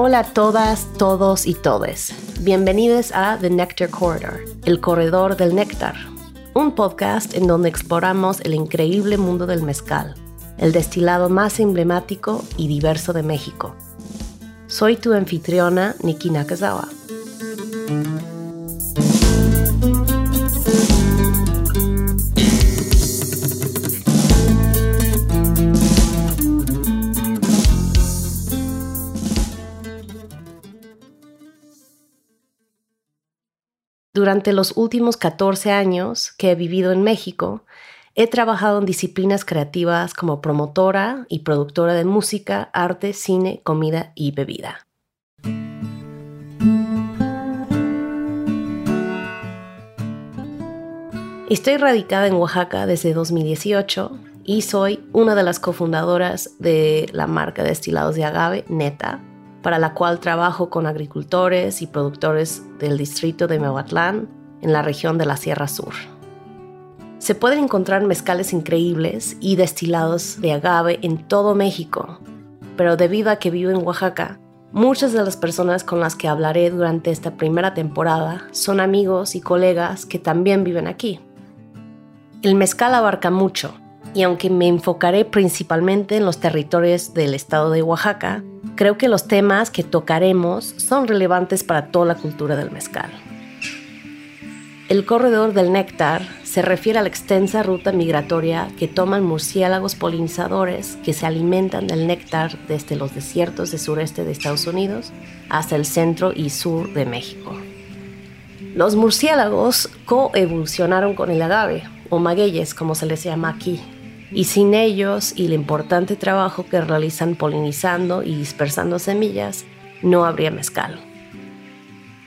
Hola a todas, todos y todes. Bienvenidos a The Nectar Corridor, el corredor del néctar, un podcast en donde exploramos el increíble mundo del mezcal, el destilado más emblemático y diverso de México. Soy tu anfitriona, Niki Nakazawa. Durante los últimos 14 años que he vivido en México, he trabajado en disciplinas creativas como promotora y productora de música, arte, cine, comida y bebida. Estoy radicada en Oaxaca desde 2018 y soy una de las cofundadoras de la marca de destilados de agave, Neta, para la cual trabajo con agricultores y productores del distrito de Mehuatlán en la región de la Sierra Sur. Se pueden encontrar mezcales increíbles y destilados de agave en todo México, pero debido a que vivo en Oaxaca, muchas de las personas con las que hablaré durante esta primera temporada son amigos y colegas que también viven aquí. El mezcal abarca mucho, y aunque me enfocaré principalmente en los territorios del estado de Oaxaca, creo que los temas que tocaremos son relevantes para toda la cultura del mezcal. El corredor del néctar se refiere a la extensa ruta migratoria que toman murciélagos polinizadores que se alimentan del néctar desde los desiertos del sureste de Estados Unidos hasta el centro y sur de México. Los murciélagos coevolucionaron con el agave, o magueyes como se les llama aquí, y sin ellos y el importante trabajo que realizan polinizando y dispersando semillas, no habría mezcal.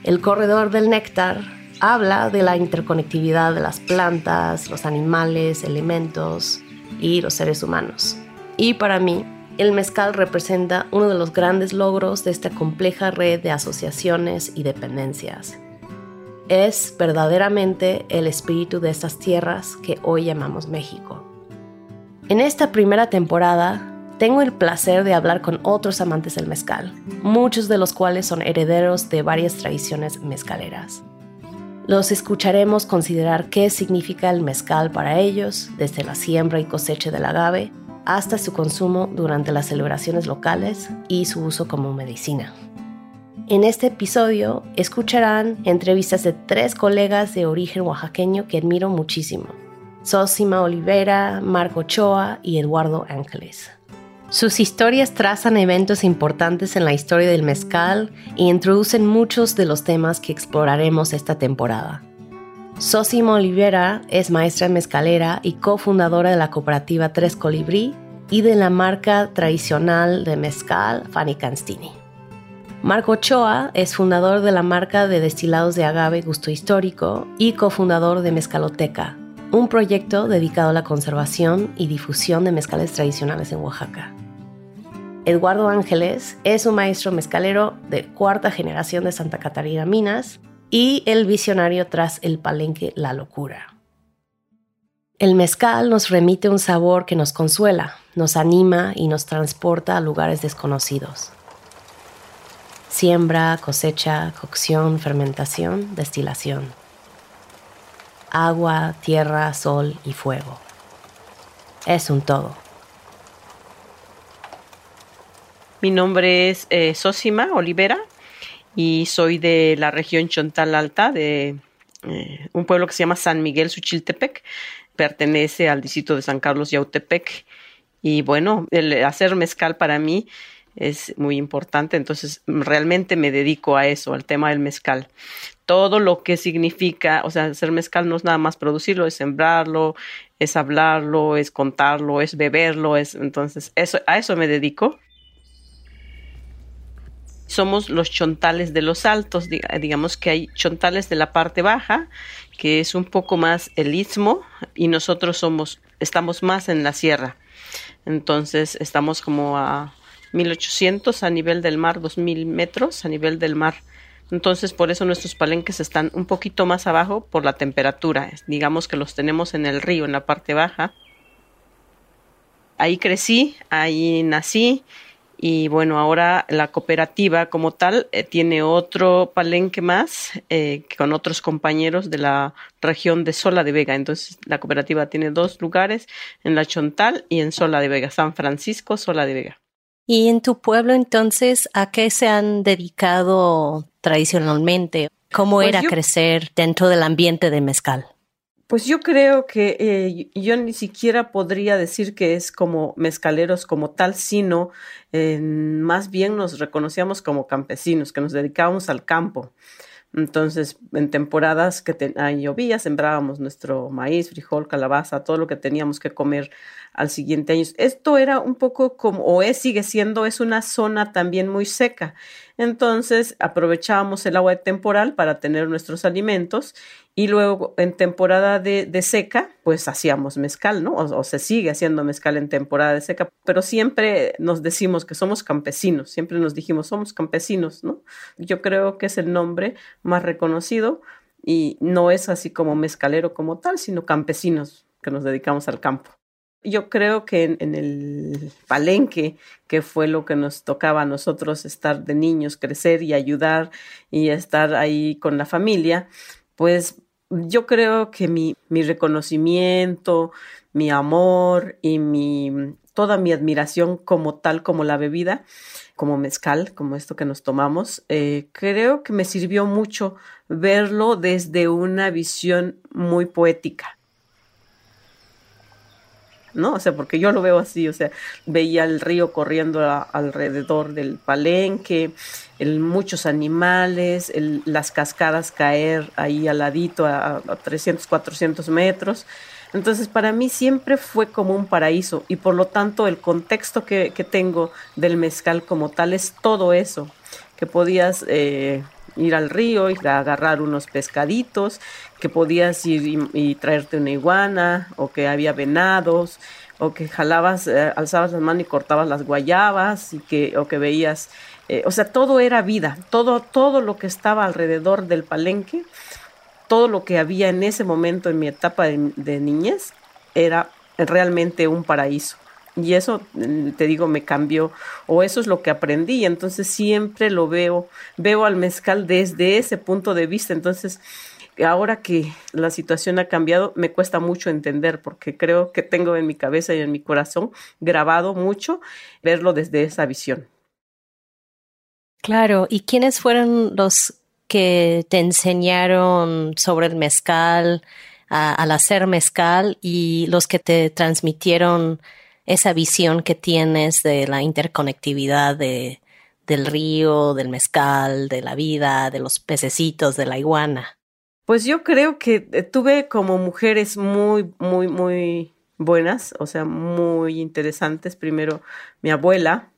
El corredor del néctar habla de la interconectividad de las plantas, los animales, elementos y los seres humanos. Y para mí, el mezcal representa uno de los grandes logros de esta compleja red de asociaciones y dependencias. Es verdaderamente el espíritu de estas tierras que hoy llamamos México. En esta primera temporada tengo el placer de hablar con otros amantes del mezcal, muchos de los cuales son herederos de varias tradiciones mezcaleras. Los escucharemos considerar qué significa el mezcal para ellos, desde la siembra y cosecha del agave hasta su consumo durante las celebraciones locales y su uso como medicina. En este episodio escucharán entrevistas de tres colegas de origen oaxaqueño que admiro muchísimo Sosima Olivera, Marco Ochoa y Eduardo Ángeles. Sus historias trazan eventos importantes en la historia del mezcal e introducen muchos de los temas que exploraremos esta temporada. Sosima Olivera es maestra mezcalera y cofundadora de la cooperativa Tres Colibrí y de la marca tradicional de mezcal Fanny Canstini. Marco Ochoa es fundador de la marca de destilados de agave Gusto Histórico y cofundador de Mezcaloteca, un proyecto dedicado a la conservación y difusión de mezcales tradicionales en Oaxaca. Eduardo Ángeles es un maestro mezcalero de cuarta generación de Santa Catarina Minas y el visionario tras el palenque La Locura. El mezcal nos remite un sabor que nos consuela, nos anima y nos transporta a lugares desconocidos. Siembra, cosecha, cocción, fermentación, destilación agua, tierra, sol y fuego. Es un todo. Mi nombre es eh, Sosima Olivera y soy de la región Chontal Alta, de eh, un pueblo que se llama San Miguel Suchiltepec. Pertenece al distrito de San Carlos Yautepec. Y bueno, el hacer mezcal para mí es muy importante, entonces realmente me dedico a eso, al tema del mezcal. Todo lo que significa, o sea, hacer mezcal no es nada más producirlo, es sembrarlo, es hablarlo, es contarlo, es beberlo, es entonces eso a eso me dedico. Somos los chontales de los altos, digamos que hay chontales de la parte baja, que es un poco más el istmo y nosotros somos estamos más en la sierra. Entonces, estamos como a 1800 a nivel del mar, 2000 metros a nivel del mar. Entonces, por eso nuestros palenques están un poquito más abajo por la temperatura. Digamos que los tenemos en el río, en la parte baja. Ahí crecí, ahí nací Y bueno, ahora la cooperativa como tal eh, tiene otro palenque más eh, con otros compañeros de la región de Sola de Vega. Entonces la cooperativa tiene dos lugares, en La Chontal y en Sola de Vega, San Francisco, Sola de Vega. ¿Y en tu pueblo entonces a qué se han dedicado tradicionalmente? ¿Cómo pues era crecer dentro del ambiente de mezcal? Pues yo creo que eh, yo ni siquiera podría decir que es como mezcaleros como tal, sino más bien nos reconocíamos como campesinos, que nos dedicábamos al campo. Entonces, en temporadas que llovía, sembrábamos nuestro maíz, frijol, calabaza, todo lo que teníamos que comer al siguiente año. Esto era un poco como, o es, sigue siendo, es una zona también muy seca. Entonces aprovechábamos el agua temporal para tener nuestros alimentos y luego en temporada de, seca, pues hacíamos mezcal, ¿no? O, se sigue haciendo mezcal en temporada de seca, pero siempre nos decimos que somos campesinos, siempre nos dijimos somos campesinos, ¿no? Yo creo que es el nombre más reconocido y no es así como mezcalero como tal, sino campesinos que nos dedicamos al campo. Yo creo que en, el palenque, que fue lo que nos tocaba a nosotros estar de niños, crecer y ayudar y estar ahí con la familia, pues yo creo que mi, mi reconocimiento, mi amor y mi, toda mi admiración como tal, como la bebida, como mezcal, como esto que nos tomamos, eh, creo que me sirvió mucho verlo desde una visión muy poética ¿no? O sea, porque yo lo veo así, o sea, veía el río corriendo alrededor del palenque, el, muchos animales, las cascadas caer ahí al ladito a, a 300, 400 metros. Entonces, para mí siempre fue como un paraíso y por lo tanto el contexto que, que tengo del mezcal como tal es todo eso, que podías... Eh, ir al río y agarrar unos pescaditos, que podías ir y, traerte una iguana, o que había venados, o que jalabas, eh, alzabas la mano y cortabas las guayabas, y que, o que veías, eh, o sea, todo era vida, todo, todo lo que estaba alrededor del palenque, todo lo que había en ese momento en mi etapa de niñez, era realmente un paraíso. Y eso, mm, te digo, me cambió, o eso es lo que aprendí, entonces siempre lo veo, veo al mezcal desde ese punto de vista, entonces ahora que la situación ha cambiado, me cuesta mucho entender porque creo que tengo en mi cabeza y en mi corazón grabado mucho verlo desde esa visión. Claro, ¿y quiénes fueron los que te enseñaron sobre el mezcal al hacer mezcal y los que te transmitieron esa visión que tienes de la interconectividad de, del río, del mezcal, de la vida, de los pececitos, de la iguana? Pues yo creo que eh, tuve como mujeres muy, muy, muy buenas, o sea, muy interesantes. Primero, mi abuela,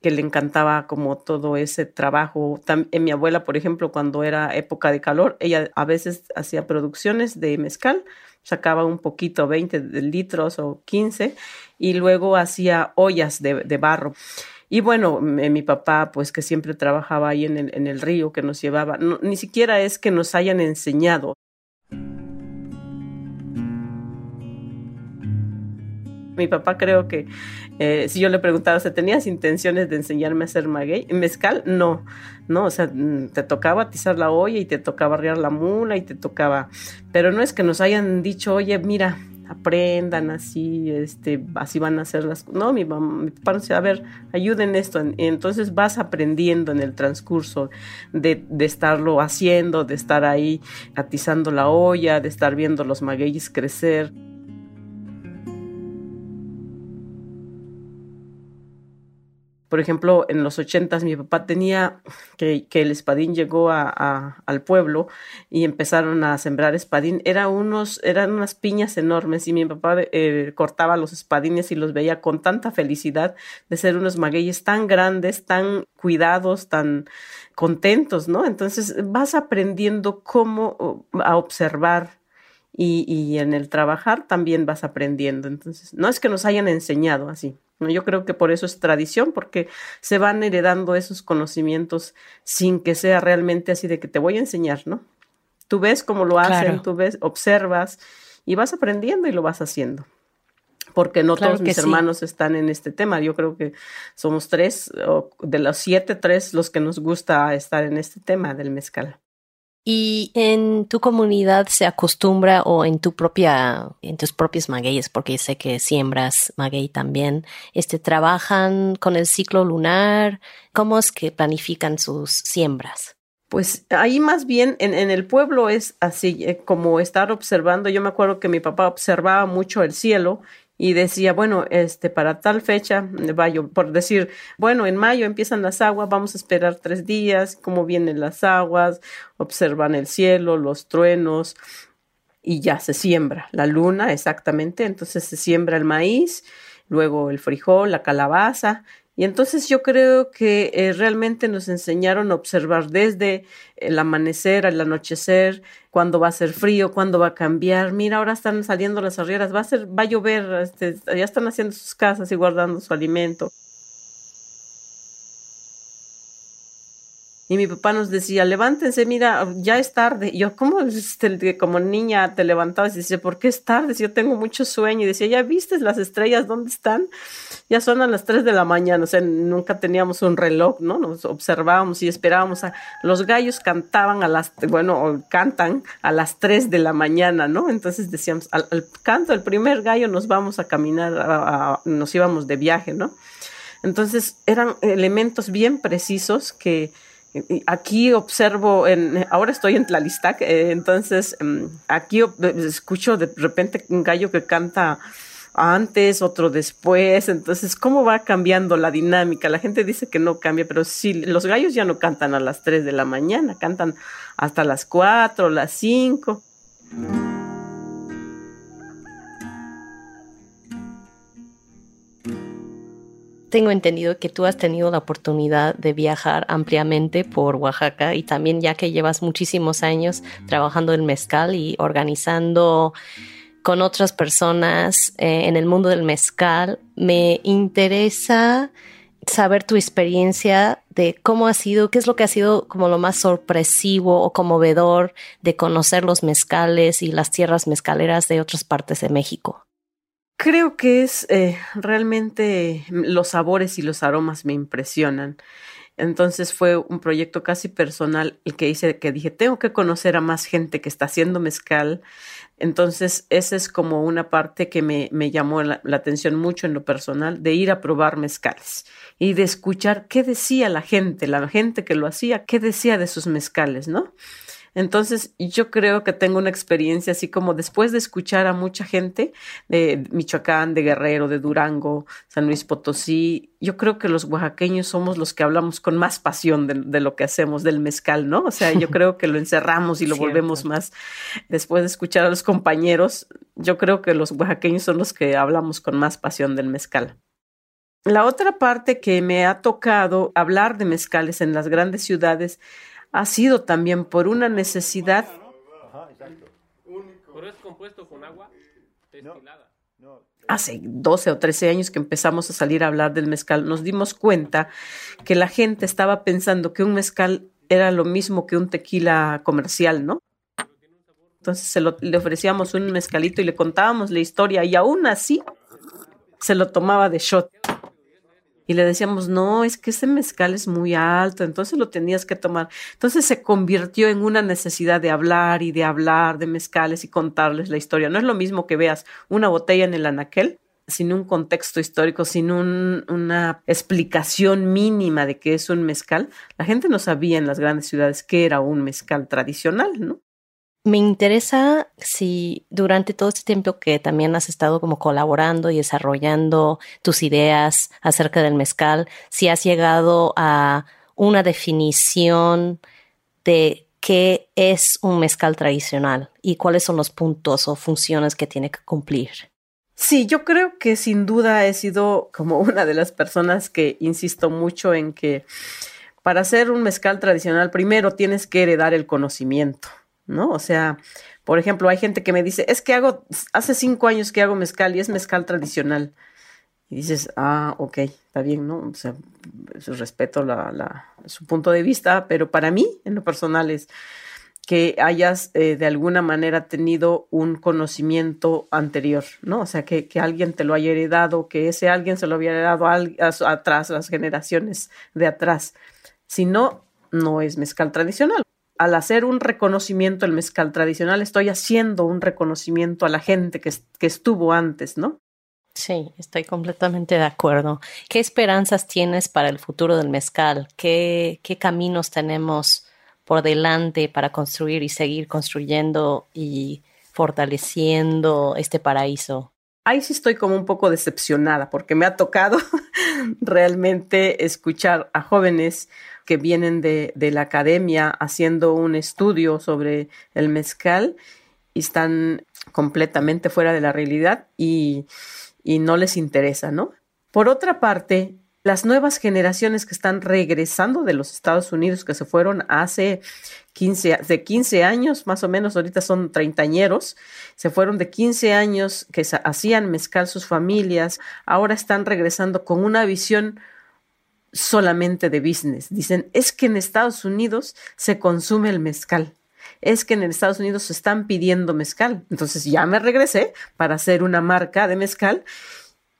que le encantaba como todo ese trabajo. en mi abuela, por ejemplo, cuando era época de calor, ella a veces hacía producciones de mezcal sacaba un poquito, 20 litros o 15, y luego hacía ollas de, barro. Y bueno, mi papá, pues que siempre trabajaba ahí en el, río, que nos llevaba, ni siquiera es que nos hayan enseñado. Mi papá creo que eh, si yo le preguntaba, ¿se tenías intenciones de enseñarme a hacer maguey? ¿Mezcal? No, no, o sea, te tocaba atizar la olla y te tocaba arriar la mula y te tocaba, pero no es que nos hayan dicho, oye, mira, aprendan así, este, así van a hacer las No, mi, mamá, mi papá a ver, ayuden esto. Entonces vas aprendiendo en el transcurso de, de, estarlo haciendo, de estar ahí atizando la olla, de estar viendo los magueyes crecer. Por ejemplo, en los ochentas mi papá tenía que, el espadín llegó al pueblo y empezaron a sembrar espadín. Era unos, eran unas piñas enormes y mi papá eh, cortaba los espadines y los veía con tanta felicidad de ser unos magueyes tan grandes, tan cuidados, tan contentos, ¿no? Entonces vas aprendiendo cómo a observar y, y en el trabajar también vas aprendiendo. Entonces, no es que nos hayan enseñado así. Yo creo que por eso es tradición, porque se van heredando esos conocimientos sin que sea realmente así de que te voy a enseñar, ¿no? Tú ves cómo lo hacen, tú ves, observas y vas aprendiendo y lo vas haciendo. porque no todos mis hermanos están en este tema. Yo creo que somos tres, de los siete, tres los que nos gusta estar en este tema del mezcal. ¿Y en tu comunidad se acostumbra o en tu propia, en tus propios magueyes, porque sé que siembras maguey también, este, trabajan con el ciclo lunar? ¿Cómo es que planifican sus siembras? Pues ahí más bien en, en el pueblo es así, eh, como estar observando. Yo me acuerdo que mi papá observaba mucho el cielo y decía, bueno, este, para tal fecha, por decir, bueno, en mayo empiezan las aguas, vamos a esperar tres días, cómo vienen las aguas, observan el cielo, los truenos, y ya se siembra la luna, exactamente, entonces se siembra el maíz, luego el frijol, la calabaza, y entonces yo creo que eh, realmente nos enseñaron a observar desde el amanecer al anochecer, cuándo va a ser frío, cuándo va a cambiar. Mira, ahora están saliendo las arrieras, va a ser, va a llover, este, ya están haciendo sus casas y guardando su alimento. Y mi papá nos decía, levántense, mira, ya es tarde. Y yo, ¿cómo este, como niña te levantabas y dice, ¿por qué es tarde? Si yo tengo mucho sueño. Y decía, ¿ya viste las estrellas? ¿Dónde están? Ya son a las 3 de la mañana. O sea, nunca teníamos un reloj, ¿no? Nos observábamos y esperábamos. A, los gallos cantaban a las, bueno, cantan a las 3 de la mañana, ¿no? Entonces decíamos, al, canto el primer gallo nos vamos a caminar, nos íbamos de viaje, ¿no? Entonces eran elementos bien precisos que Aquí observo, en, ahora estoy en Tlalistac, eh, entonces em, aquí escucho de repente un gallo que canta antes, otro después, entonces, ¿cómo va cambiando la dinámica? La gente dice que no cambia, pero sí, los gallos ya no cantan a las 3 de la mañana, cantan hasta las 4, las 5. Tengo entendido que tú has tenido la oportunidad de viajar ampliamente por Oaxaca y también ya que llevas muchísimos años trabajando en mezcal y organizando con otras personas eh, en el mundo del mezcal, me interesa saber tu experiencia de cómo ha sido, qué es lo que ha sido como lo más sorpresivo o conmovedor de conocer los mezcales y las tierras mezcaleras de otras partes de México. Creo que es eh, realmente los sabores y los aromas me impresionan. Entonces fue un proyecto casi personal el que hice, que dije, tengo que conocer a más gente que está haciendo mezcal. Entonces, esa es como una parte que me, me llamó la, la, atención mucho en lo personal, de ir a probar mezcales y de escuchar qué decía la gente, la gente que lo hacía, qué decía de sus mezcales, ¿no? Entonces, yo creo que tengo una experiencia así como después de escuchar a mucha gente de Michoacán, de Guerrero, de Durango, San Luis Potosí, yo creo que los oaxaqueños somos los que hablamos con más pasión de, lo que hacemos del mezcal, ¿no? O sea, yo creo que lo encerramos y lo volvemos más. Después de escuchar a los compañeros, yo creo que los oaxaqueños son los que hablamos con más pasión del mezcal. La otra parte que me ha tocado hablar de mezcales en las grandes ciudades ha sido también por una necesidad. Hace 12 o 13 años que empezamos a salir a hablar del mezcal, nos dimos cuenta que la gente estaba pensando que un mezcal era lo mismo que un tequila comercial, ¿no? Entonces se le ofrecíamos un mezcalito y le contábamos la historia y aún así se lo tomaba de shot y le decíamos, no, es que ese mezcal es muy alto, entonces lo tenías que tomar. Entonces se convirtió en una necesidad de hablar y de hablar de mezcales y contarles la historia. No es lo mismo que veas una botella en el anaquel sin un contexto histórico, sin una explicación mínima de qué es un mezcal. La gente no sabía en las grandes ciudades qué era un mezcal tradicional, ¿no? Me interesa si durante todo este tiempo que también has estado como colaborando y desarrollando tus ideas acerca del mezcal, si has llegado a una definición de qué es un mezcal tradicional y cuáles son los puntos o funciones que tiene que cumplir. Sí, yo creo que sin duda he sido como una de las personas que insisto mucho en que para hacer un mezcal tradicional primero tienes que heredar el conocimiento ¿no? O sea, por ejemplo, hay gente que me dice, es que hago, hace cinco años que hago mezcal y es mezcal tradicional. Y dices, ah, ok, está bien, ¿no? O sea, respeto la, su punto de vista, pero para mí, en lo personal, es, que hayas eh, de alguna manera tenido un conocimiento anterior, ¿no? O sea, que, alguien te lo haya heredado, que ese alguien se lo había heredado a, atrás, las generaciones de atrás. Si no, no es mezcal tradicional. Al hacer un reconocimiento el mezcal tradicional, estoy haciendo un reconocimiento a la gente que, que estuvo antes, ¿no? Sí, estoy completamente de acuerdo. ¿Qué esperanzas tienes para el futuro del mezcal? ¿Qué, qué caminos tenemos por delante para construir y seguir construyendo y fortaleciendo este paraíso? Ahí sí estoy como un poco decepcionada porque me ha tocado realmente escuchar a jóvenes que vienen de, la academia haciendo un estudio sobre el mezcal y están completamente fuera de la realidad y no les interesa, ¿no? Por otra parte, las nuevas generaciones que están regresando de los Estados Unidos, que se fueron hace 15, de 15 años, más o menos, ahorita son treintañeros, se fueron de 15 años que hacían mezcal sus familias, ahora están regresando con una visión solamente de business. Dicen, es que en Estados Unidos se consume el mezcal. Es que en Estados Unidos se están pidiendo mezcal. Entonces ya me regresé para hacer una marca de mezcal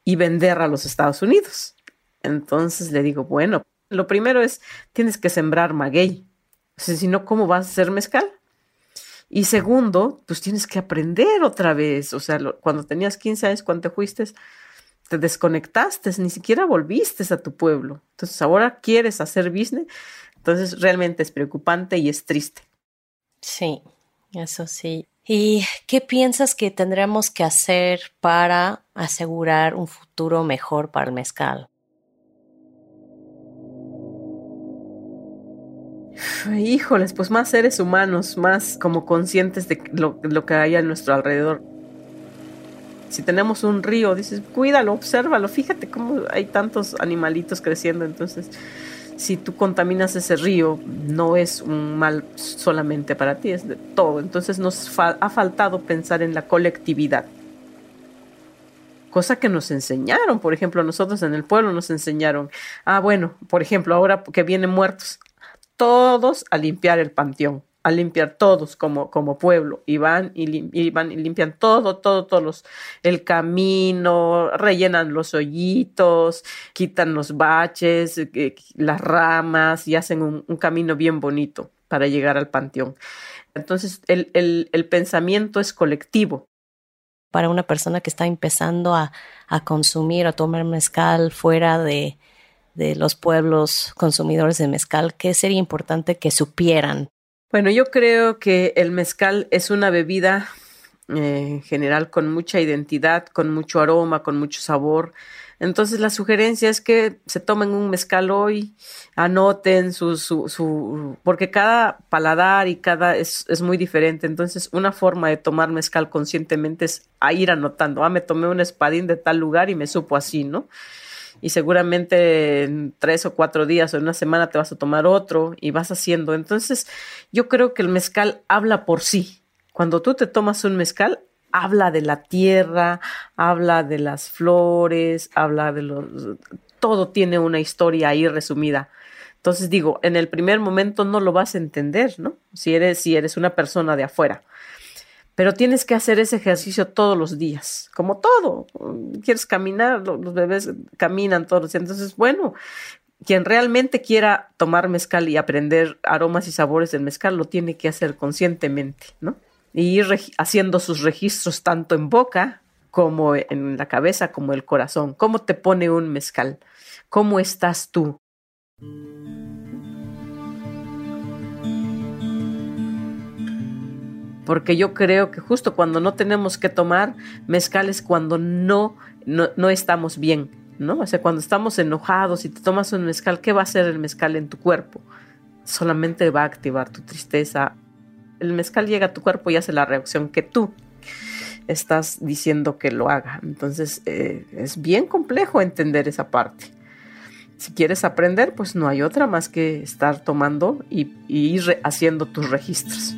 y vender a los Estados Unidos. Entonces le digo, bueno, lo primero es, tienes que sembrar maguey. si no, ¿cómo vas a hacer mezcal? Y segundo, pues tienes que aprender otra vez. O sea, cuando tenías 15 años, cuando te fuiste, te desconectaste, ni siquiera volviste a tu pueblo. Entonces ahora quieres hacer business. Entonces realmente es preocupante y es triste. Sí, eso sí. ¿Y qué piensas que tendremos que hacer para asegurar un futuro mejor para el mezcal? Híjoles, pues más seres humanos, más como conscientes de lo, que hay a nuestro alrededor. Si tenemos un río, dices, cuídalo, obsérvalo, fíjate cómo hay tantos animalitos creciendo. Entonces, si tú contaminas ese río, no es un mal solamente para ti, es de todo. Entonces nos ha faltado pensar en la colectividad. Cosa que nos enseñaron, por ejemplo, nosotros en el pueblo nos enseñaron, ah, bueno, por ejemplo, ahora que vienen muertos, todos a limpiar el panteón, a limpiar todos como, como pueblo, y van y, van y limpian todo, todo, todos el camino, rellenan los hoyitos, quitan los baches, eh, las ramas y hacen un, camino bien bonito para llegar al panteón. Entonces, el, el, pensamiento es colectivo. Para una persona que está empezando a, a consumir o tomar mezcal fuera de, de los pueblos consumidores de mezcal, ¿qué sería importante que supieran? Bueno, yo creo que el mezcal es una bebida eh, en general con mucha identidad, con mucho aroma, con mucho sabor. Entonces la sugerencia es que se tomen un mezcal hoy, anoten su, su, su porque cada paladar y cada es, es, muy diferente. Entonces una forma de tomar mezcal conscientemente es a ir anotando, ah, me tomé un espadín de tal lugar y me supo así, ¿no? Y seguramente en tres o cuatro días o en una semana te vas a tomar otro y vas haciendo. Entonces, yo creo que el mezcal habla por sí. Cuando tú te tomas un mezcal, habla de la tierra, habla de las flores, habla de los... Todo tiene una historia ahí resumida. Entonces digo, en el primer momento no lo vas a entender, ¿no? Si eres, si eres una persona de afuera pero tienes que hacer ese ejercicio todos los días, como todo. Quieres caminar, los bebés caminan todos los días. Entonces, bueno, quien realmente quiera tomar mezcal y aprender aromas y sabores del mezcal lo tiene que hacer conscientemente, ¿no? Y ir haciendo sus registros tanto en boca como en la cabeza, como el corazón. ¿Cómo te pone un mezcal? ¿Cómo estás tú? Porque yo creo que justo cuando no tenemos que tomar mezcal es cuando no, no, estamos bien, ¿no? O sea, cuando estamos enojados y te tomas un mezcal, ¿qué va a hacer el mezcal en tu cuerpo? Solamente va a activar tu tristeza. El mezcal llega a tu cuerpo y hace la reacción que tú estás diciendo que lo haga. Entonces, eh, es bien complejo entender esa parte. Si quieres aprender, pues no hay otra más que estar tomando y, ir haciendo tus registros.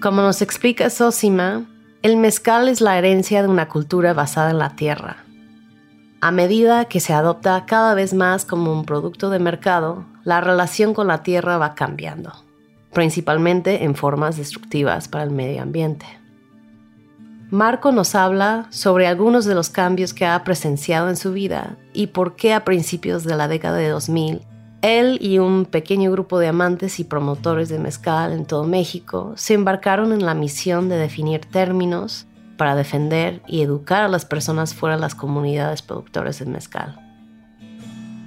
Como nos explica Sosima, el mezcal es la herencia de una cultura basada en la tierra. A medida que se adopta cada vez más como un producto de mercado, la relación con la tierra va cambiando, principalmente en formas destructivas para el medio ambiente. Marco nos habla sobre algunos de los cambios que ha presenciado en su vida y por qué a principios de la década de 2000 él y un pequeño grupo de amantes y promotores de mezcal en todo México se embarcaron en la misión de definir términos para defender y educar a las personas fuera de las comunidades productores de mezcal.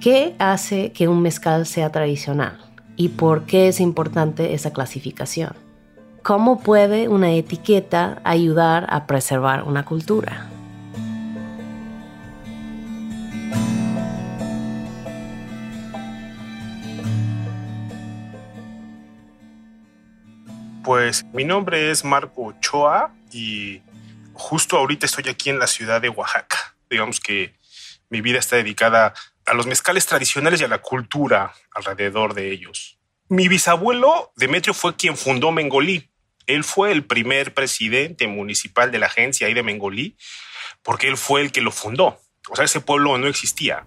¿Qué hace que un mezcal sea tradicional? ¿Y por qué es importante esa clasificación? ¿Cómo puede una etiqueta ayudar a preservar una cultura? Pues mi nombre es Marco Ochoa y justo ahorita estoy aquí en la ciudad de Oaxaca. Digamos que mi vida está dedicada a los mezcales tradicionales y a la cultura alrededor de ellos. Mi bisabuelo, Demetrio, fue quien fundó Mengolí. Él fue el primer presidente municipal de la agencia ahí de Mengolí, porque él fue el que lo fundó. O sea, ese pueblo no existía.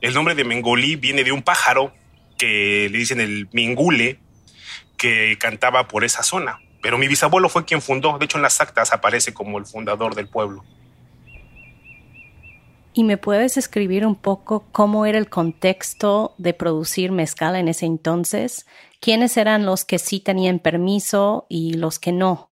El nombre de Mengolí viene de un pájaro que le dicen el mingule, que cantaba por esa zona. Pero mi bisabuelo fue quien fundó, de hecho en las actas aparece como el fundador del pueblo. ¿Y me puedes escribir un poco cómo era el contexto de producir mezcal en ese entonces? ¿Quiénes eran los que sí tenían permiso y los que no?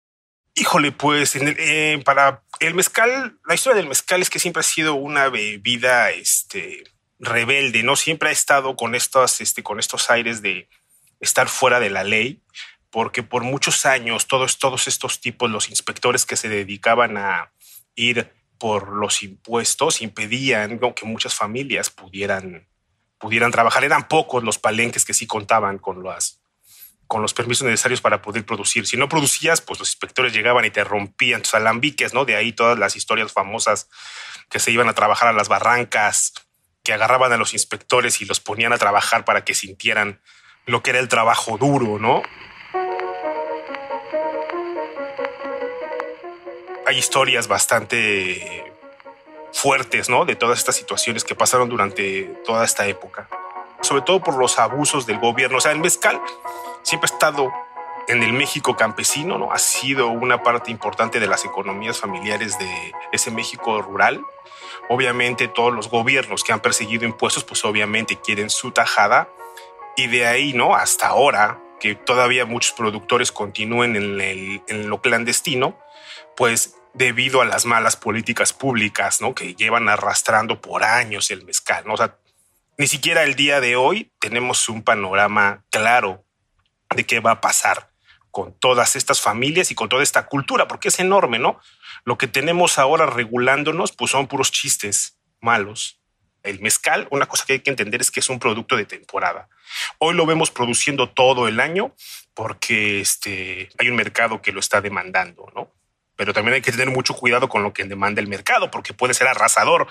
Híjole, pues eh, para el mezcal, la historia del mezcal es que siempre ha sido una bebida este, rebelde, ¿no? Siempre ha estado con este, con estos aires de, estar fuera de la ley, porque por muchos años todos, todos estos tipos, los inspectores que se dedicaban a ir por los impuestos, impedían que muchas familias pudieran, pudieran trabajar. Eran pocos los palenques que sí contaban con las, con los permisos necesarios para poder producir. Si no producías, pues los inspectores llegaban y te rompían tus alambiques, ¿no? De ahí todas las historias famosas que se iban a trabajar a las barrancas, que agarraban a los inspectores y los ponían a trabajar para que sintieran lo que era el trabajo duro, ¿no? Hay historias bastante fuertes, ¿no? De todas estas situaciones que pasaron durante toda esta época. Sobre todo por los abusos del gobierno. O sea, el mezcal siempre ha estado en el México campesino, ¿no? Ha sido una parte importante de las economías familiares de ese México rural. Obviamente todos los gobiernos que han perseguido impuestos, pues obviamente quieren su tajada y de ahí, ¿no? Hasta ahora, que todavía muchos productores continúen en, lo clandestino, pues debido a las malas políticas públicas, ¿no? Que llevan arrastrando por años el mezcal, ¿no? O sea, ni siquiera el día de hoy tenemos un panorama claro de qué va a pasar con todas estas familias y con toda esta cultura, porque es enorme, ¿no? Lo que tenemos ahora regulándonos, pues son puros chistes malos. El mezcal, una cosa que hay que entender es que es un producto de temporada. Hoy lo vemos produciendo todo el año porque este, hay un mercado que lo está demandando, ¿no? Pero también hay que tener mucho cuidado con lo que demanda el mercado porque puede ser arrasador.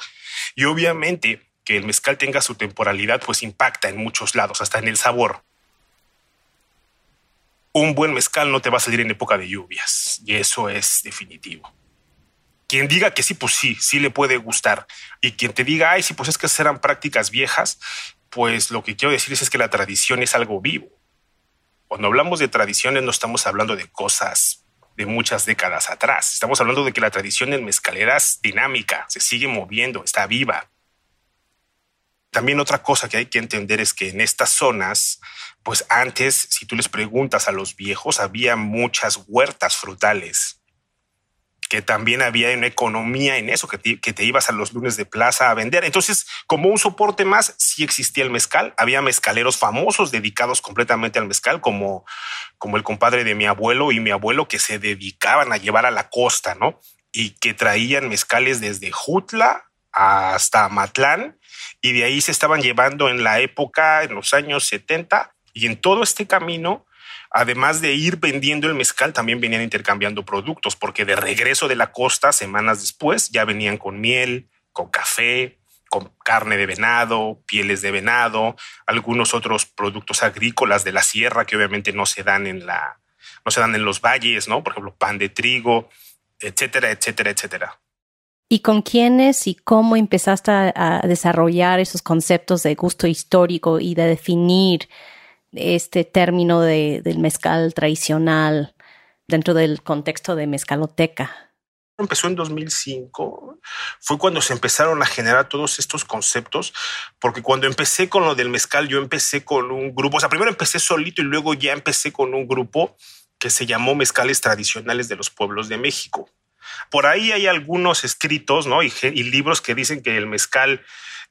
Y obviamente que el mezcal tenga su temporalidad pues impacta en muchos lados, hasta en el sabor. Un buen mezcal no te va a salir en época de lluvias y eso es definitivo quien diga que sí, pues sí, sí le puede gustar. Y quien te diga, ay, sí, pues es que eran prácticas viejas, pues lo que quiero decir es que la tradición es algo vivo. Cuando hablamos de tradiciones no estamos hablando de cosas de muchas décadas atrás. Estamos hablando de que la tradición en mezcalera es dinámica, se sigue moviendo, está viva. También otra cosa que hay que entender es que en estas zonas, pues antes, si tú les preguntas a los viejos, había muchas huertas frutales que también había una economía en eso, que te, ibas a los lunes de plaza a vender. Entonces, como un soporte más, sí existía el mezcal. Había mezcaleros famosos dedicados completamente al mezcal, como, como el compadre de mi abuelo y mi abuelo, que se dedicaban a llevar a la costa, ¿no? Y que traían mezcales desde Jutla hasta Matlán, y de ahí se estaban llevando en la época, en los años 70, y en todo este camino además de ir vendiendo el mezcal, también venían intercambiando productos, porque de regreso de la costa, semanas después, ya venían con miel, con café, con carne de venado, pieles de venado, algunos otros productos agrícolas de la sierra que obviamente no se dan en la, no se dan en los valles, ¿no? Por ejemplo, pan de trigo, etcétera, etcétera, etcétera. ¿Y con quiénes y cómo empezaste a, desarrollar esos conceptos de gusto histórico y de definir este término del mezcal tradicional dentro del contexto de mezcaloteca? empezó en 2005, fue cuando se empezaron a generar todos estos conceptos, porque cuando empecé con lo del mezcal, yo empecé con un grupo, o sea, primero empecé solito y luego ya empecé con un grupo que se llamó Mezcales Tradicionales de los Pueblos de México. Por ahí hay algunos escritos ¿no? y, y libros que dicen que el mezcal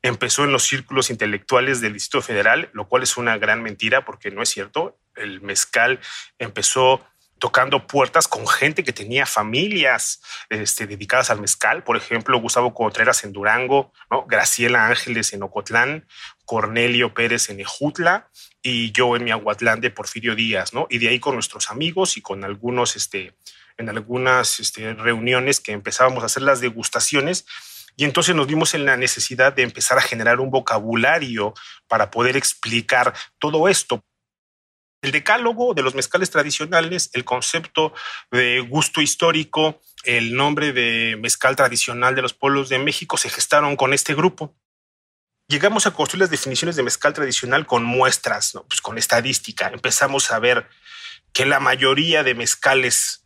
empezó en los círculos intelectuales del Distrito Federal, lo cual es una gran mentira porque no es cierto. El mezcal empezó tocando puertas con gente que tenía familias este, dedicadas al mezcal. Por ejemplo, Gustavo Contreras en Durango, Graciela Ángeles en Ocotlán, Cornelio Pérez en Ejutla y yo en Miahuatlán de Porfirio Díaz, ¿no? Y de ahí con nuestros amigos y con algunos, este, en algunas este, reuniones que empezábamos a hacer las degustaciones. Y entonces nos vimos en la necesidad de empezar a generar un vocabulario para poder explicar todo esto. El decálogo de los mezcales tradicionales, el concepto de gusto histórico, el nombre de mezcal tradicional de los pueblos de México se gestaron con este grupo. Llegamos a construir las definiciones de mezcal tradicional con muestras, pues con estadística. Empezamos a ver que la mayoría de mezcales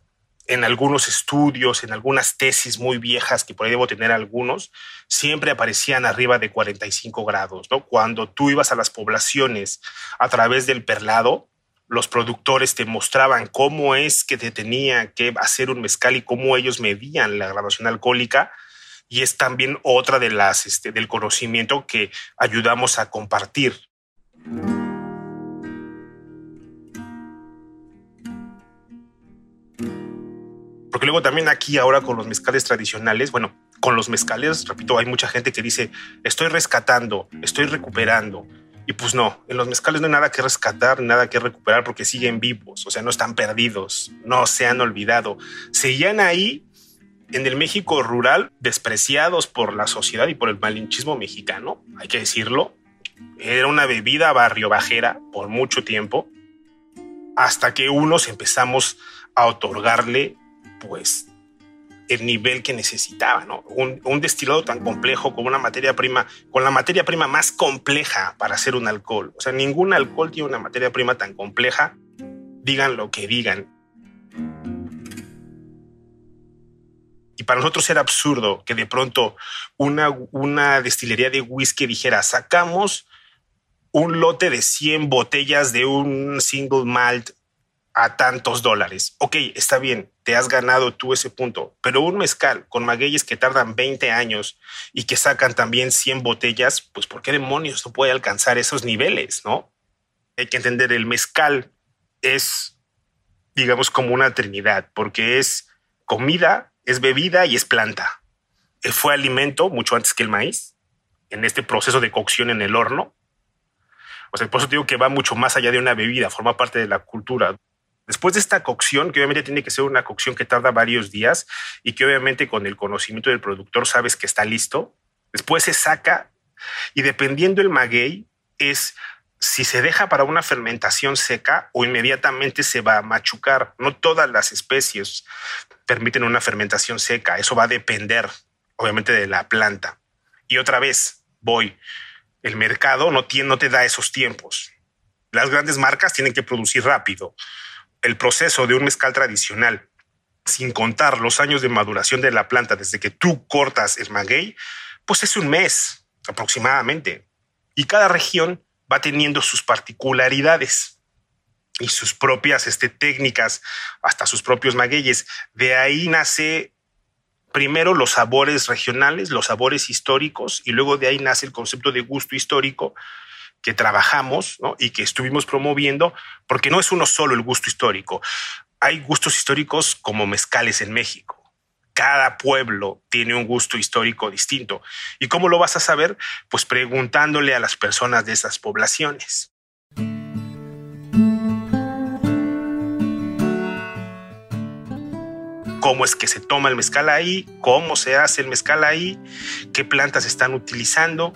en algunos estudios, en algunas tesis muy viejas, que por ahí debo tener algunos, siempre aparecían arriba de 45 grados. ¿no? Cuando tú ibas a las poblaciones a través del perlado, los productores te mostraban cómo es que te tenía que hacer un mezcal y cómo ellos medían la graduación alcohólica. Y es también otra de las este, del conocimiento que ayudamos a compartir. Porque luego también aquí ahora con los mezcales tradicionales, bueno, con los mezcales, repito, hay mucha gente que dice, estoy rescatando, estoy recuperando, y pues no, en los mezcales no hay nada que rescatar, nada que recuperar porque siguen vivos, o sea, no están perdidos, no se han olvidado. Seguían ahí en el México rural, despreciados por la sociedad y por el malinchismo mexicano, hay que decirlo. Era una bebida barrio bajera por mucho tiempo, hasta que unos empezamos a otorgarle, pues, el nivel que necesitaba, ¿no? Un, destilado tan complejo como una materia prima, con la materia prima más compleja para hacer un alcohol. O sea, ningún alcohol tiene una materia prima tan compleja, digan lo que digan. Y para nosotros era absurdo que de pronto una, una destilería de whisky dijera, sacamos un lote de 100 botellas de un single malt a tantos dólares. Ok, está bien, te has ganado tú ese punto, pero un mezcal con magueyes que tardan 20 años y que sacan también 100 botellas, pues ¿por qué demonios no puede alcanzar esos niveles, no? Hay que entender, el mezcal es, digamos, como una trinidad, porque es comida, es bebida y es planta. Eh, fue alimento mucho antes que el maíz, en este proceso de cocción en el horno. O sea, por eso digo que va mucho más allá de una bebida, forma parte de la cultura. Después de esta cocción, que obviamente tiene que ser una cocción que tarda varios días y que obviamente con el conocimiento del productor sabes que está listo, después se saca y dependiendo el maguey es si se deja para una fermentación seca o inmediatamente se va a machucar. No todas las especies permiten una fermentación seca. Eso va a depender, obviamente, de la planta. Y otra vez, voy, el mercado no, tiene, no te da esos tiempos. Las grandes marcas tienen que producir rápido el proceso de un mezcal tradicional, sin contar los años de maduración de la planta desde que tú cortas el maguey, pues es un mes aproximadamente. Y cada región va teniendo sus particularidades y sus propias este, técnicas, hasta sus propios magueyes. De ahí nace primero los sabores regionales, los sabores históricos, y luego de ahí nace el concepto de gusto histórico, que trabajamos y que estuvimos promoviendo, porque no es uno solo el gusto histórico. Hay gustos históricos como mezcales en México. Cada pueblo tiene un gusto histórico distinto. ¿Y cómo lo vas a saber? Pues preguntándole a las personas de esas poblaciones. cómo es que se toma el mezcal ahí, cómo se hace el mezcal ahí, qué plantas están utilizando,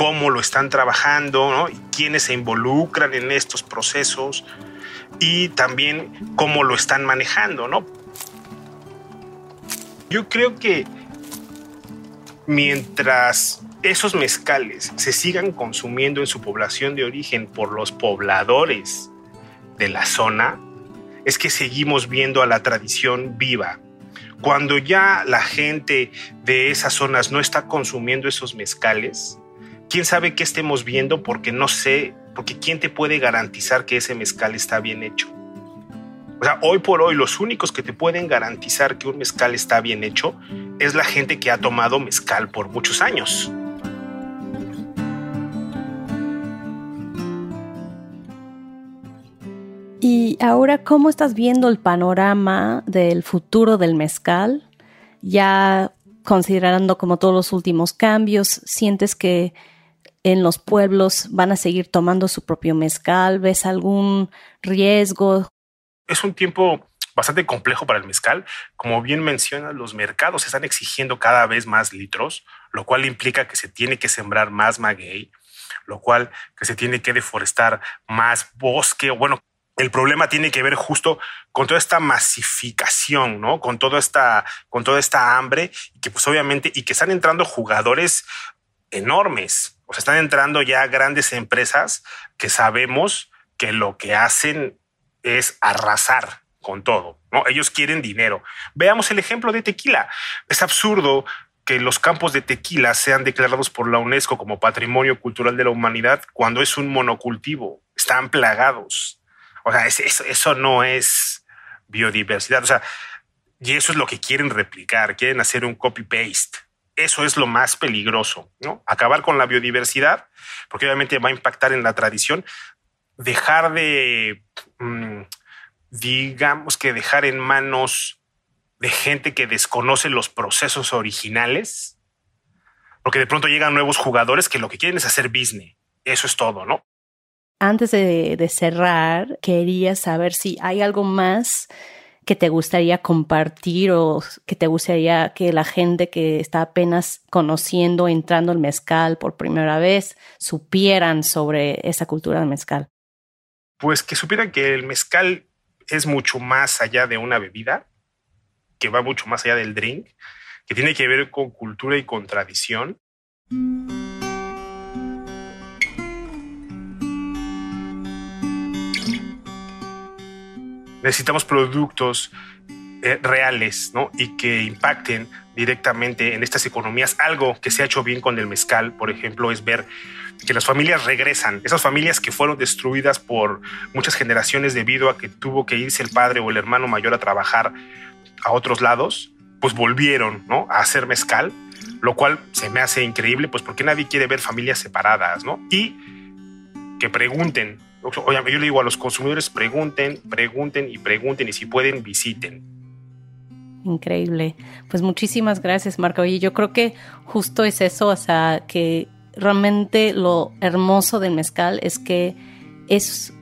cómo lo están trabajando, ¿no? quiénes se involucran en estos procesos y también cómo lo están manejando. Yo creo que mientras esos mezcales se sigan consumiendo en su población de origen por los pobladores de la zona, es que seguimos viendo a la tradición viva. Cuando ya la gente de esas zonas no está consumiendo esos mezcales, quién sabe qué estemos viendo porque no sé, porque quién te puede garantizar que ese mezcal está bien hecho. O sea, hoy por hoy los únicos que te pueden garantizar que un mezcal está bien hecho es la gente que ha tomado mezcal por muchos años. Y ahora, ¿cómo estás viendo el panorama del futuro del mezcal? Ya considerando como todos los últimos cambios, ¿sientes que en los pueblos van a seguir tomando su propio mezcal? ¿Ves algún riesgo? Es un tiempo bastante complejo para el mezcal. Como bien menciona, los mercados están exigiendo cada vez más litros, lo cual implica que se tiene que sembrar más maguey, lo cual que se tiene que deforestar más bosque, bueno, el problema tiene que ver justo con toda esta masificación, ¿no? Con toda esta, con toda esta hambre y que pues obviamente y que están entrando jugadores enormes. O sea, están entrando ya grandes empresas que sabemos que lo que hacen es arrasar con todo. ¿no? Ellos quieren dinero. Veamos el ejemplo de tequila. Es absurdo que los campos de tequila sean declarados por la UNESCO como Patrimonio Cultural de la Humanidad cuando es un monocultivo. Están plagados. O sea, eso, no es biodiversidad. O sea, y eso es lo que quieren replicar, quieren hacer un copy-paste. Eso es lo más peligroso, ¿no? Acabar con la biodiversidad, porque obviamente va a impactar en la tradición. Dejar de, mm, digamos que dejar en manos de gente que desconoce los procesos originales, porque de pronto llegan nuevos jugadores que lo que quieren es hacer business. Eso es todo, ¿no? Antes de, cerrar, quería saber si hay algo más que te gustaría compartir o que te gustaría que la gente que está apenas conociendo, entrando al mezcal por primera vez, supieran sobre esa cultura del mezcal? Pues que supieran que el mezcal es mucho más allá de una bebida, que va mucho más allá del drink, que tiene que ver con cultura y con tradición. Necesitamos productos eh, reales ¿no? y que impacten directamente en estas economías. Algo que se ha hecho bien con el mezcal, por ejemplo, es ver que las familias regresan, esas familias que fueron destruidas por muchas generaciones debido a que tuvo que irse el padre o el hermano mayor a trabajar a otros lados, pues volvieron ¿no? a hacer mezcal, lo cual se me hace increíble, pues porque nadie quiere ver familias separadas, ¿no? Y que pregunten Oye, yo le digo a los consumidores, pregunten, pregunten y pregunten y si pueden, visiten. Increíble. Pues muchísimas gracias, Marco. Y yo creo que justo es eso, o sea, que realmente lo hermoso del mezcal es que es,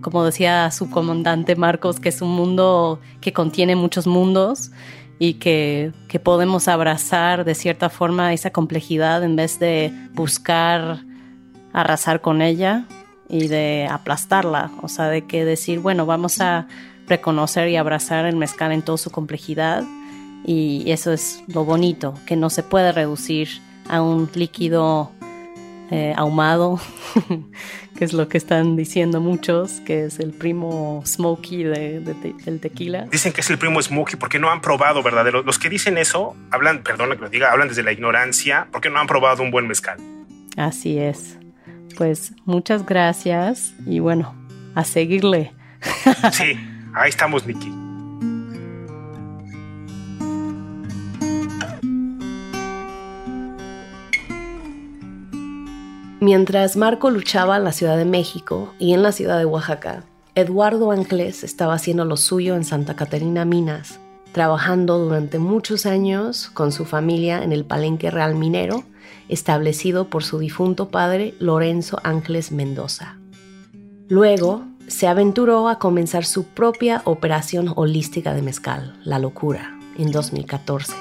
como decía su comandante Marcos, que es un mundo que contiene muchos mundos y que, que podemos abrazar de cierta forma esa complejidad en vez de buscar arrasar con ella y de aplastarla, o sea, de que decir, bueno, vamos a reconocer y abrazar el mezcal en toda su complejidad y eso es lo bonito, que no se puede reducir a un líquido eh, ahumado, que es lo que están diciendo muchos, que es el primo smoky del tequila. Dicen que es el primo smoky porque no han probado, ¿verdad? Los que dicen eso, hablan, perdona que lo diga, hablan desde la ignorancia porque no han probado un buen mezcal. Así es. Pues muchas gracias y bueno, a seguirle. Sí, ahí estamos, Nikki. Mientras Marco luchaba en la Ciudad de México y en la ciudad de Oaxaca, Eduardo Anglés estaba haciendo lo suyo en Santa Catarina Minas, trabajando durante muchos años con su familia en el Palenque Real Minero establecido por su difunto padre Lorenzo Ángeles Mendoza. Luego, se aventuró a comenzar su propia operación holística de mezcal, La Locura, en 2014.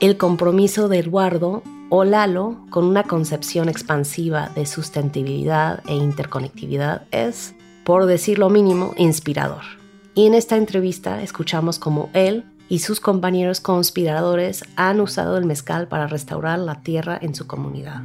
El compromiso de Eduardo o Lalo con una concepción expansiva de sustentabilidad e interconectividad es, por decir lo mínimo, inspirador. Y en esta entrevista escuchamos cómo él y sus compañeros conspiradores han usado el mezcal para restaurar la tierra en su comunidad.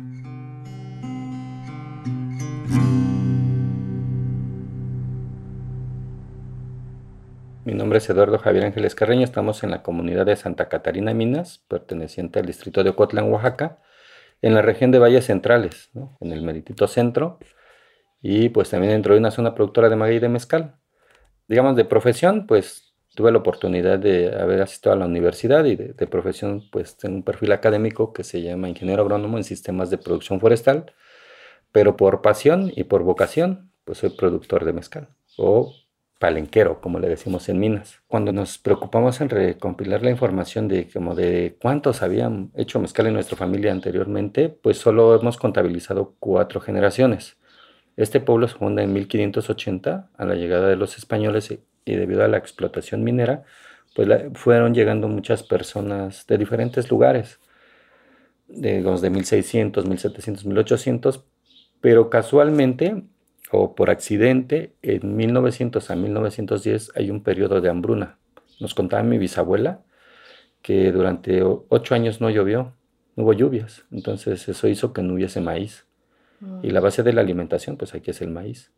Mi nombre es Eduardo Javier Ángeles Carreño, estamos en la comunidad de Santa Catarina Minas, perteneciente al distrito de Ocotlán, Oaxaca, en la región de Valles Centrales, en el meritito centro, y pues también dentro de una zona productora de maguey de mezcal. Digamos, de profesión, pues tuve la oportunidad de haber asistido a la universidad y de, profesión, pues tengo un perfil académico que se llama ingeniero agrónomo en sistemas de producción forestal, pero por pasión y por vocación, pues soy productor de mezcal o palenquero, como le decimos en Minas. Cuando nos preocupamos en recompilar la información de como de cuántos habían hecho mezcal en nuestra familia anteriormente, pues solo hemos contabilizado cuatro generaciones. Este pueblo se funda en 1580 a la llegada de los españoles y debido a la explotación minera, pues fueron llegando muchas personas de diferentes lugares, digamos de 1600, 1700, 1800, pero casualmente o por accidente, en 1900 a 1910 hay un periodo de hambruna. Nos contaba mi bisabuela que durante ocho años no llovió, no hubo lluvias, entonces eso hizo que no hubiese maíz. Y la base de la alimentación, pues aquí es el maíz.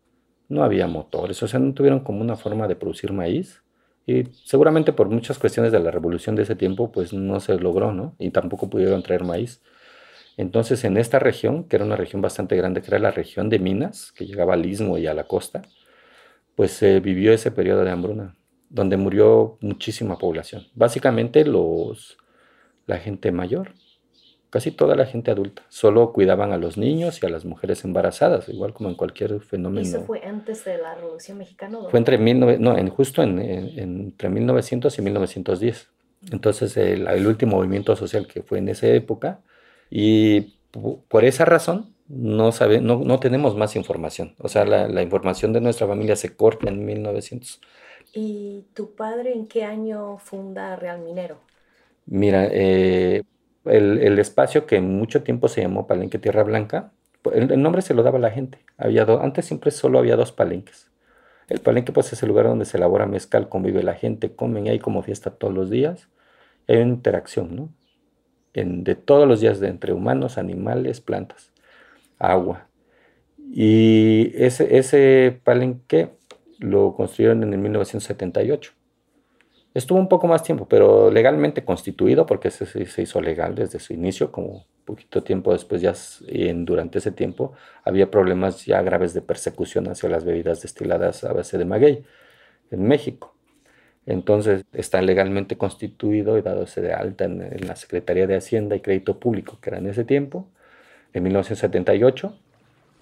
No había motores, o sea, no tuvieron como una forma de producir maíz. Y seguramente por muchas cuestiones de la revolución de ese tiempo, pues no se logró, ¿no? Y tampoco pudieron traer maíz. Entonces, en esta región, que era una región bastante grande, que era la región de Minas, que llegaba al istmo y a la costa, pues se vivió ese periodo de hambruna, donde murió muchísima población. Básicamente los, la gente mayor, casi toda la gente adulta. Solo cuidaban a los niños y a las mujeres embarazadas, igual como en cualquier fenómeno. ¿Y eso fue antes de la Revolución Mexicana? Fue entre, mil no, en, justo en, entre 1900 y 1910. Entonces, el, el último movimiento social que fue en esa época, y por esa razón no, sabe, no, no tenemos más información. O sea, la, la, información de nuestra familia se corta en 1900. ¿Y tu padre en qué año funda Real Minero? Mira, eh, el, espacio que mucho tiempo se llamó Palenque Tierra Blanca, el, el nombre se lo daba la gente. Había antes siempre solo había dos palenques. El palenque pues es el lugar donde se elabora mezcal, convive la gente, comen, hay como fiesta todos los días. Hay una interacción, ¿no? de todos los días de entre humanos, animales, plantas, agua. Y ese, ese palenque lo construyeron en el 1978. Estuvo un poco más tiempo, pero legalmente constituido, porque se, se hizo legal desde su inicio, como poquito tiempo después, ya en, durante ese tiempo, había problemas ya graves de persecución hacia las bebidas destiladas a base de maguey en México. Entonces está legalmente constituido y dadose de alta en, la Secretaría de Hacienda y Crédito Público, que era en ese tiempo, en 1978.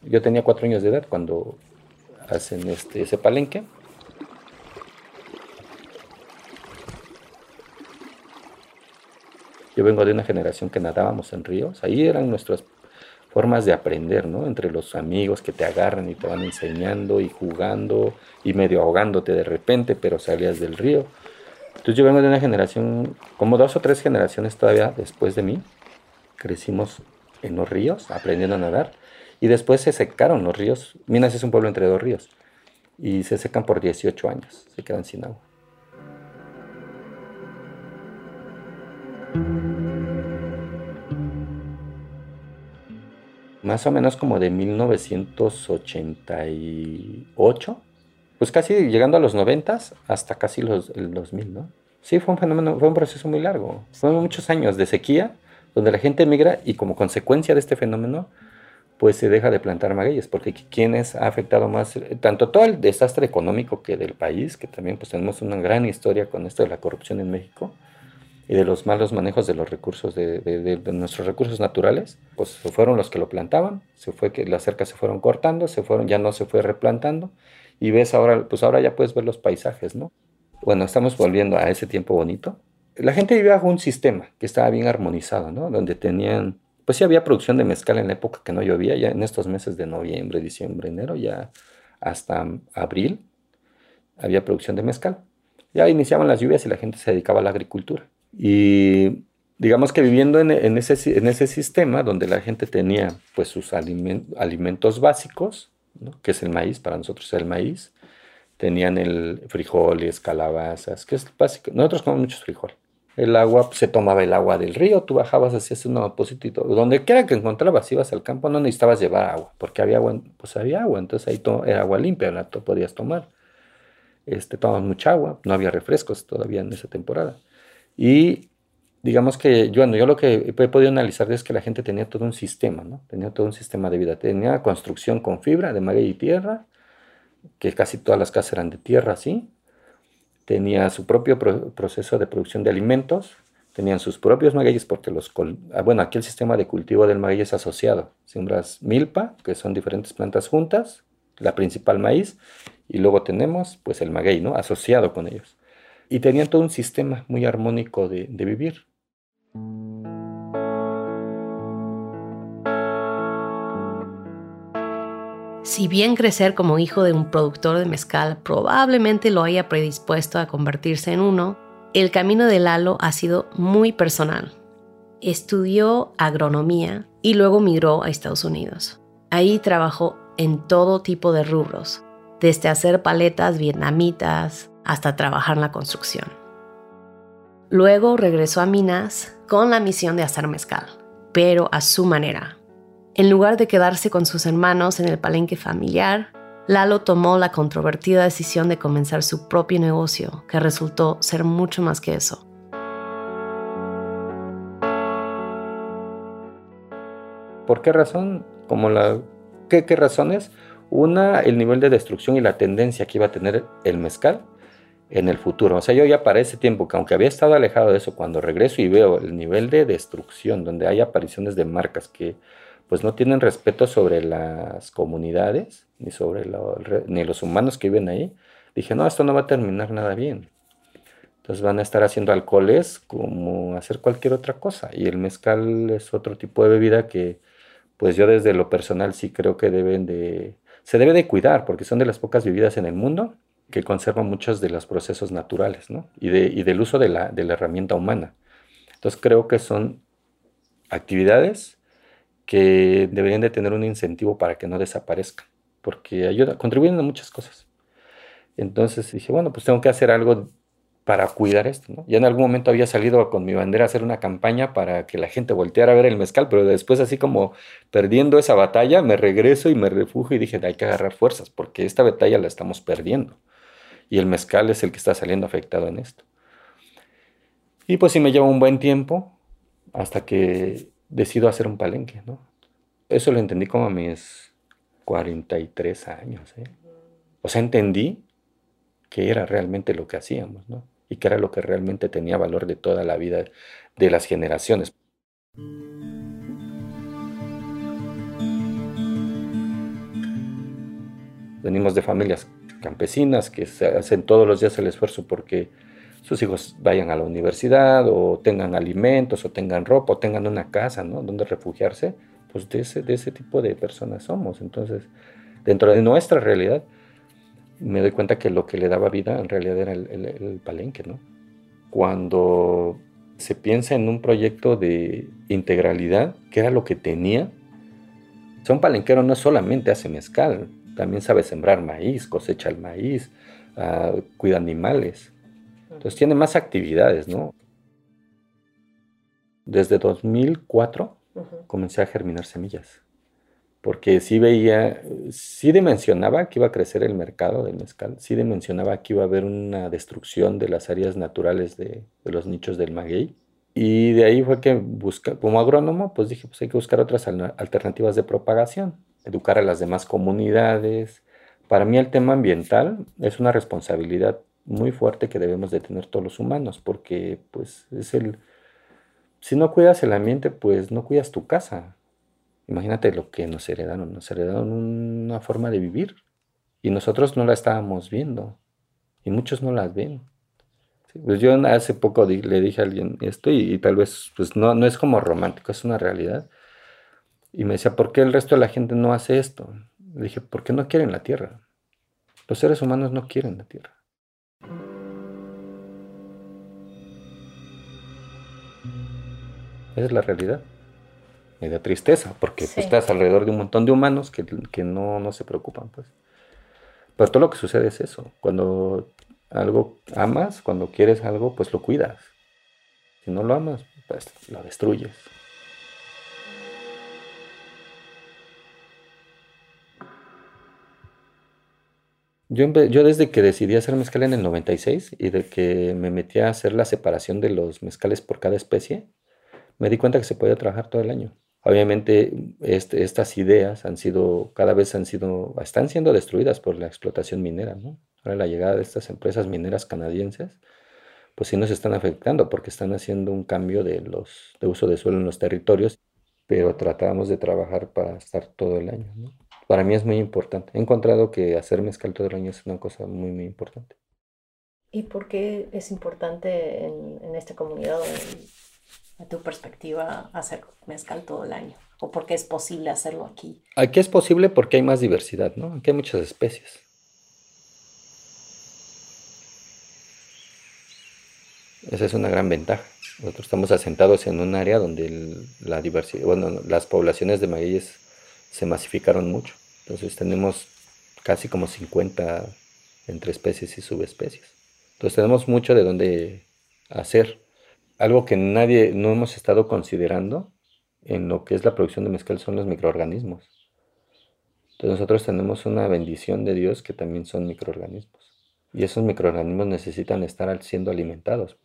Yo tenía cuatro años de edad cuando hacen este, ese palenque. Yo vengo de una generación que nadábamos en ríos, ahí eran nuestras formas de aprender, ¿no? Entre los amigos que te agarran y te van enseñando y jugando y medio ahogándote de repente, pero salías del río. Entonces yo vengo de una generación, como dos o tres generaciones todavía después de mí, crecimos en los ríos, aprendiendo a nadar, y después se secaron los ríos. Minas es un pueblo entre dos ríos, y se secan por 18 años, se quedan sin agua. Más o menos como de 1988, pues casi llegando a los 90 hasta casi los, el 2000, ¿no? Sí, fue un fenómeno, fue un proceso muy largo. Fueron muchos años de sequía, donde la gente emigra y como consecuencia de este fenómeno, pues se deja de plantar magueyes, porque quienes ha afectado más, tanto todo el desastre económico que del país, que también pues tenemos una gran historia con esto de la corrupción en México, y de los malos manejos de los recursos, de, nuestros recursos naturales, pues fueron los que lo plantaban, se fue que las cercas se fueron cortando, se fueron, ya no se fue replantando, y ves ahora, pues ahora ya puedes ver los paisajes, ¿no? Bueno, estamos volviendo a ese tiempo bonito. La gente vivía bajo un sistema que estaba bien armonizado, ¿no? Donde tenían, pues sí había producción de mezcal en la época que no llovía, ya en estos meses de noviembre, diciembre, enero, ya hasta abril había producción de mezcal. Ya iniciaban las lluvias y la gente se dedicaba a la agricultura. Y digamos que viviendo en, ese, en ese sistema donde la gente tenía pues sus alimentos básicos, que es el maíz, para nosotros el maíz, Tenían el frijoles, calabazas, que es básico. Nosotros comemos muchos frijoles. El agua, pues, se tomaba el agua del río, tú bajabas, hacías un depósito, donde quiera que encontrabas, ibas al campo, no necesitabas llevar agua, porque había agua, pues había agua, entonces ahí era agua limpia, la podías tomar. Este, tomabas mucha agua, no había refrescos todavía en esa temporada. Y digamos que yo, yo lo que he podido analizar es que la gente tenía todo un sistema, ¿no? Tenía todo un sistema de vida. Tenía construcción con fibra de maguey y tierra, que casi todas las casas eran de tierra, ¿sí? Tenía su propio proceso de producción de alimentos, tenían sus propios magueyes porque los... Ah, bueno, aquí el sistema de cultivo del maguey es asociado. Siembras milpa, que son diferentes plantas juntas, la principal maíz, y luego tenemos pues el maguey, ¿no? Asociado con ellos. Y tenían todo un sistema muy armónico de vivir. Si bien crecer como hijo de un productor de mezcal probablemente lo haya predispuesto a convertirse en uno, el camino de Lalo ha sido muy personal. Estudió agronomía y luego migró a Estados Unidos. Ahí trabajó en todo tipo de rubros, desde hacer paletas vietnamitas hasta trabajar en la construcción. Luego regresó a Minas con la misión de hacer mezcal, pero a su manera. En lugar de quedarse con sus hermanos en el palenque familiar, Lalo tomó la controvertida decisión de comenzar su propio negocio, que resultó ser mucho más que eso. ¿Por qué razón? Como la, ¿qué, ¿Qué razones? Una, el nivel de destrucción y la tendencia que iba a tener el mezcal en el futuro. O sea, yo ya para ese tiempo, que aunque había estado alejado de eso, cuando regreso y veo el nivel de destrucción, donde hay apariciones de marcas que pues no tienen respeto sobre las comunidades, ni sobre los humanos que viven ahí, dije, no, esto no va a terminar nada bien. Entonces van a estar haciendo alcoholes como hacer cualquier otra cosa. Y el mezcal es otro tipo de bebida que, pues yo desde lo personal sí creo que deben de, se debe de cuidar, porque son de las pocas bebidas en el mundo que conserva muchos de los procesos naturales ¿no? y, de, y, del uso de la, de la, herramienta humana. Entonces creo que son actividades que deberían de tener un incentivo para que no desaparezcan, porque ayuda, contribuyen a muchas cosas. Entonces dije, bueno, pues tengo que hacer algo para cuidar esto. ¿no? Ya en algún momento había salido con mi bandera a hacer una campaña para que la gente volteara a ver el mezcal, pero después así como perdiendo esa batalla, me regreso y me refugio y dije, hay que agarrar fuerzas, porque esta batalla la estamos perdiendo y el mezcal es el que está saliendo afectado en esto. Y pues sí me lleva un buen tiempo hasta que decido hacer un palenque, ¿no? Eso lo entendí como a mis 43 años, ¿eh? O sea, entendí que era realmente lo que hacíamos, ¿no? Y que era lo que realmente tenía valor de toda la vida de las generaciones. Venimos de familias campesinas que hacen todos los días el esfuerzo porque sus hijos vayan a la universidad o tengan alimentos o tengan ropa o tengan una casa, ¿no? Donde refugiarse, pues de ese, de ese tipo de personas somos. Entonces, dentro de nuestra realidad, me doy cuenta que lo que le daba vida en realidad era el, palenque, ¿no? Cuando se piensa en un proyecto de integralidad, que era lo que tenía, un palenquero no solamente hace mezcal, también sabe sembrar maíz, cosecha el maíz, uh, cuida animales. Entonces tiene más actividades, ¿no? Desde 2004 comencé a germinar semillas, porque sí veía, sí dimensionaba que iba a crecer el mercado del mezcal, sí dimensionaba que iba a haber una destrucción de las áreas naturales de, de los nichos del maguey. Y de ahí fue que busca, como agrónomo, pues dije, pues hay que buscar otras alternativas de propagación educar a las demás comunidades. Para mí el tema ambiental es una responsabilidad muy fuerte que debemos de tener todos los humanos, porque pues es el... Si no cuidas el ambiente, pues no cuidas tu casa. Imagínate lo que nos heredaron. Nos heredaron una forma de vivir y nosotros no la estábamos viendo y muchos no las ven. pues yo hace poco le dije a alguien esto y, tal vez pues no, no es como romántico, es una realidad. Y me decía, ¿por qué el resto de la gente no hace esto? Le dije, ¿por qué no quieren la tierra? Los seres humanos no quieren la tierra. Esa es la realidad. Me da tristeza, porque pues, estás alrededor de un montón de humanos que, no, no, se preocupan, pues. Pero todo lo que sucede es eso. Cuando algo amas, cuando quieres algo, pues lo cuidas. Si no lo amas, pues lo destruyes. Yo, desde que decidí hacer mezcal en el 96 y de que me metí a hacer la separación de los mezcales por cada especie, me di cuenta que se podía trabajar todo el año. Obviamente este, estas ideas han sido, cada vez han sido, están siendo destruidas por la explotación minera. ¿no? Ahora la llegada de estas empresas mineras canadienses, pues sí nos están afectando porque están haciendo un cambio de, los, de uso de suelo en los territorios, pero tratamos de trabajar para estar todo el año. ¿no? Para mí es muy importante. He encontrado que hacer mezcal todo el año es una cosa muy, muy importante. ¿Y por qué es importante en, en esta comunidad? a tu perspectiva, hacer mezcal todo el año? ¿O por qué es posible hacerlo aquí? Aquí es posible porque hay más diversidad, ¿no? Aquí hay muchas especies. Esa es una gran ventaja. Nosotros estamos asentados en un área donde la diversidad, bueno, las poblaciones de magueyes se masificaron mucho. Entonces tenemos casi como 50 entre especies y subespecies. Entonces tenemos mucho de dónde hacer algo que nadie, no hemos estado considerando en lo que es la producción de mezcal son los microorganismos. Entonces nosotros tenemos una bendición de Dios que también son microorganismos. Y esos microorganismos necesitan estar siendo alimentados.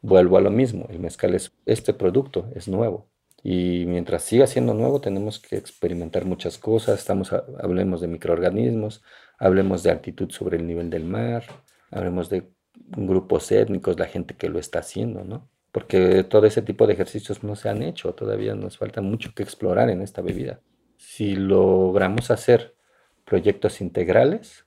Vuelvo a lo mismo, el mezcal es este producto, es nuevo. Y mientras siga siendo nuevo tenemos que experimentar muchas cosas, estamos, hablemos de microorganismos, hablemos de altitud sobre el nivel del mar, hablemos de grupos étnicos, la gente que lo está haciendo, ¿no? porque todo ese tipo de ejercicios no se han hecho, todavía nos falta mucho que explorar en esta bebida. Si logramos hacer proyectos integrales,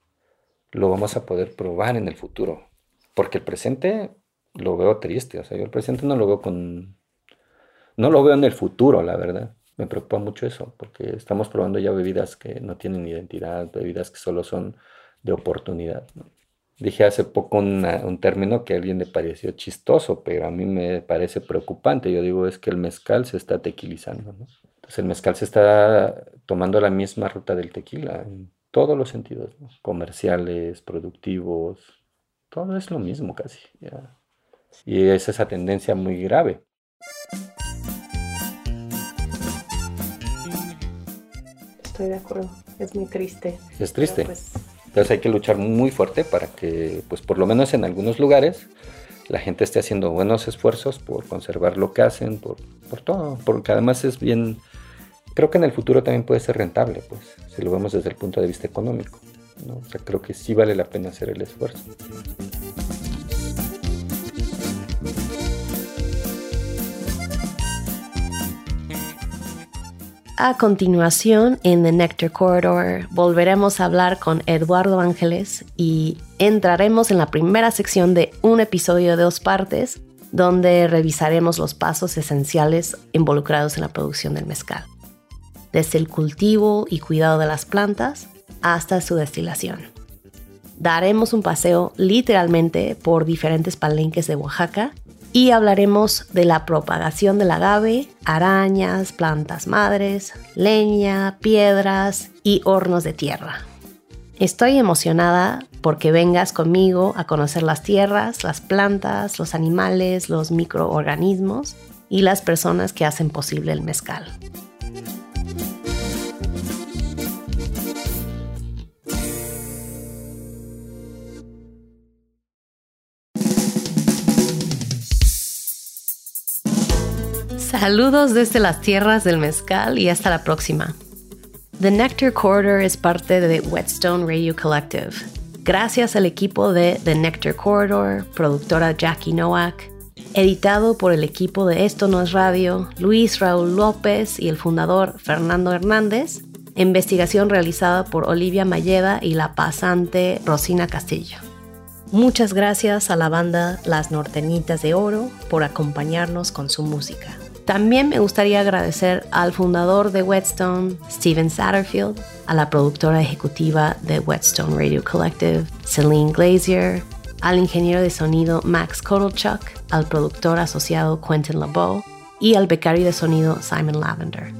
lo vamos a poder probar en el futuro, porque el presente lo veo triste, o sea, yo el presente no lo veo con... No lo veo en el futuro, la verdad. Me preocupa mucho eso, porque estamos probando ya bebidas que no tienen identidad, bebidas que solo son de oportunidad. Dije hace poco un término que a alguien le pareció chistoso, pero a mí me parece preocupante. Yo digo, es que el mezcal se está tequilizando. Entonces el mezcal se está tomando la misma ruta del tequila en todos los sentidos, comerciales, productivos, todo es lo mismo casi. Y es esa tendencia muy grave. Estoy de acuerdo, es muy triste. Es triste. Pues, entonces hay que luchar muy fuerte para que, pues por lo menos en algunos lugares, la gente esté haciendo buenos esfuerzos por conservar lo que hacen, por, por todo, porque además es bien, creo que en el futuro también puede ser rentable, pues, si lo vemos desde el punto de vista económico. ¿no? O sea, creo que sí vale la pena hacer el esfuerzo. A continuación, en The Nectar Corridor, volveremos a hablar con Eduardo Ángeles y entraremos en la primera sección de un episodio de dos partes, donde revisaremos los pasos esenciales involucrados en la producción del mezcal, desde el cultivo y cuidado de las plantas hasta su destilación. Daremos un paseo literalmente por diferentes palenques de Oaxaca y hablaremos de la propagación del agave, arañas, plantas madres, leña, piedras y hornos de tierra. Estoy emocionada porque vengas conmigo a conocer las tierras, las plantas, los animales, los microorganismos y las personas que hacen posible el mezcal. Saludos desde las tierras del mezcal y hasta la próxima. The Nectar Corridor es parte de Whetstone Radio Collective. Gracias al equipo de The Nectar Corridor, productora Jackie Nowak, editado por el equipo de Esto No es Radio, Luis Raúl López y el fundador Fernando Hernández, investigación realizada por Olivia Mayeda y la pasante Rosina Castillo. Muchas gracias a la banda Las Nortenitas de Oro por acompañarnos con su música. También me gustaría agradecer al fundador de Whetstone, Steven Satterfield, a la productora ejecutiva de Whetstone Radio Collective, Celine Glazier, al ingeniero de sonido Max Kotelchuk, al productor asociado Quentin LeBeau y al becario de sonido Simon Lavender.